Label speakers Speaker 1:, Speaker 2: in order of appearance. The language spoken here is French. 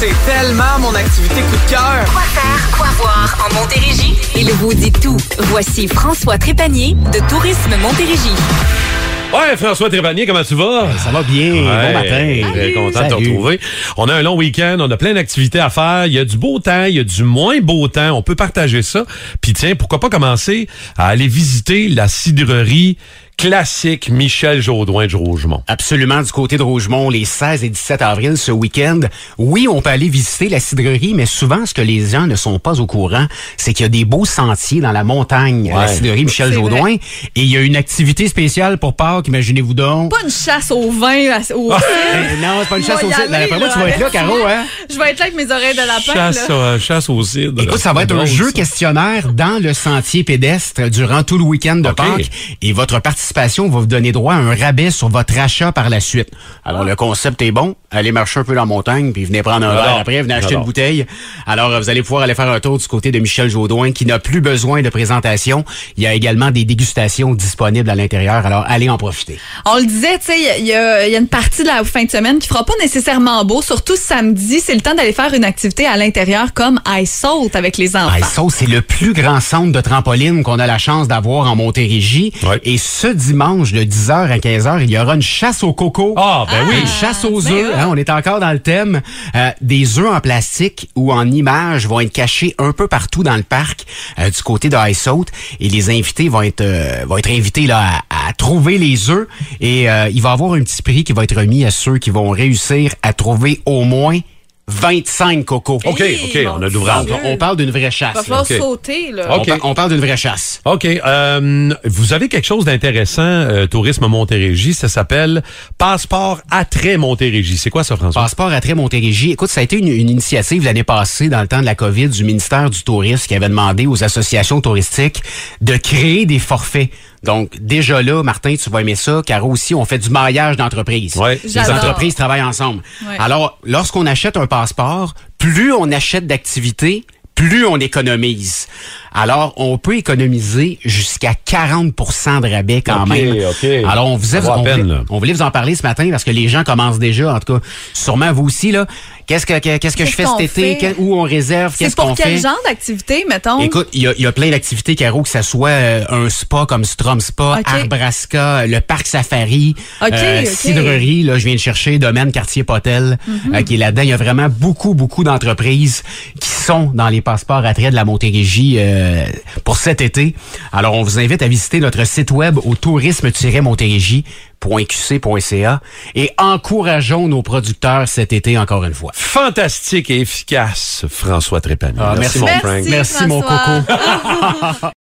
Speaker 1: c'est tellement mon activité coup de cœur.
Speaker 2: Quoi faire, quoi voir en Montérégie? Il vous dit tout. Voici François Trépanier de Tourisme Montérégie.
Speaker 3: Ouais, François Trépanier, comment tu vas?
Speaker 4: Ça va bien. bon matin.
Speaker 3: Très content de te retrouver. On a un long week-end, on a plein d'activités à faire. Il y a du beau temps, il y a du moins beau temps. On peut partager ça. Puis tiens, pourquoi pas commencer à aller visiter la cidrerie classique Michel Jaudoin de Rougemont.
Speaker 4: Absolument, du côté de Rougemont, les 16 et 17 avril, ce week-end. Oui, on peut aller visiter la cidrerie, mais souvent, ce que les gens ne sont pas au courant, c'est qu'il y a des beaux sentiers dans la montagne à la cidrerie Michel Jaudoin. Et il y a une activité spéciale pour Pâques, imaginez-vous donc.
Speaker 5: Pas une chasse au vin, au
Speaker 4: Euh, non, c'est pas une chasse au cidre.
Speaker 5: aller,
Speaker 4: D'après moi, tu vas être là, Caro, hein?
Speaker 5: Je vais être là avec mes oreilles de lapin.
Speaker 3: Chasse,
Speaker 5: là.
Speaker 3: euh, chasse au cidre.
Speaker 4: Écoute, ça va être un jeu
Speaker 3: ça.
Speaker 4: questionnaire dans le sentier pédestre durant tout le week-end de
Speaker 3: OK.
Speaker 4: Pâques. Et votre participation va vous donner droit à un rabais sur votre achat par la suite. Alors, le concept est bon. Allez marcher un peu dans la montagne, puis venez prendre un verre après, venez acheter une bouteille. Alors, vous allez pouvoir aller faire un tour du côté de Michel Jaudoin, qui n'a plus besoin de présentation. Il y a également des dégustations disponibles à l'intérieur. Alors, allez en profiter.
Speaker 5: On le disait, tu sais, il y a- y, une partie de la fin de semaine qui fera pas nécessairement beau, surtout samedi. C'est le temps d'aller faire une activité à l'intérieur comme ice saute avec les enfants.
Speaker 4: Ah, ça, c'est le plus grand centre de trampoline qu'on a la chance d'avoir en Montérégie.
Speaker 3: Ouais.
Speaker 4: Et ce dimanche, de 10h à 15h, il y aura une chasse au coco.
Speaker 3: Ah, ben oui.
Speaker 4: Une chasse aux
Speaker 5: ben
Speaker 4: œufs, hein, on est encore dans le thème. Euh, des œufs en plastique ou en images vont être cachés un peu partout dans le parc euh, du côté de Ice Out. Et les invités vont être euh, vont être invités là à, à trouver les œufs. Et euh, il va y avoir un petit prix qui va être remis à ceux qui vont réussir à trouver au moins 25 cocos.
Speaker 3: OK,
Speaker 5: Hey,
Speaker 3: OK, on a de l'ouvrage.
Speaker 5: Dieu.
Speaker 4: On parle d'une vraie chasse.
Speaker 5: Il va falloir sauter, là.
Speaker 3: OK.
Speaker 4: On, par- on parle d'une vraie chasse.
Speaker 3: OK. euh, vous avez quelque chose d'intéressant, euh, Tourisme Montérégie. Ça s'appelle Passeport Attrait Montérégie. C'est quoi ça, François?
Speaker 4: Passeport à très Montérégie. Écoute, ça a été une, une initiative l'année passée, dans le temps de la COVID, du ministère du Tourisme qui avait demandé aux associations touristiques de créer des forfaits. Donc, déjà là, Martin, tu vas aimer ça. Caro aussi, on fait du maillage d'entreprise.
Speaker 3: Ouais.
Speaker 4: Les entreprises travaillent ensemble.
Speaker 5: Ouais.
Speaker 4: Alors, lorsqu'on achète un passeport, plus on achète d'activités, plus on économise. Alors, on peut économiser jusqu'à 40% de rabais quand même.
Speaker 3: OK.
Speaker 4: Alors, on on,
Speaker 3: peine,
Speaker 4: voulait-
Speaker 3: là.
Speaker 4: on voulait vous en parler ce matin parce que les gens commencent déjà, en tout cas, sûrement vous aussi, là. Qu'est-ce que, que- qu'est-ce que je fais cet été?
Speaker 5: fait?
Speaker 4: Quel- où on réserve?
Speaker 5: C'est
Speaker 4: Qu'est-ce
Speaker 5: pour
Speaker 4: qu'on
Speaker 5: quel
Speaker 4: fait?
Speaker 5: genre d'activité, mettons?
Speaker 4: Écoute, il y a, il y a plein d'activités, Caro, que ça soit euh, un spa comme Strom Spa,
Speaker 5: OK.
Speaker 4: Arbraska, le parc safari, euh, cidrerie, là, je viens de chercher, domaine quartier Potel, euh, qui est là-dedans. Il y a vraiment beaucoup, beaucoup d'entreprises qui sont dans les passeports à trait de la Montérégie euh, pour cet été. Alors, on vous invite à visiter notre site web au tourisme-montérégie.qc.ca et encourageons nos producteurs cet été encore une fois.
Speaker 3: Fantastique et efficace, François Trépanier.
Speaker 4: Ah, merci.
Speaker 3: mon
Speaker 5: Merci,
Speaker 3: Frank.
Speaker 4: Merci, mon coco.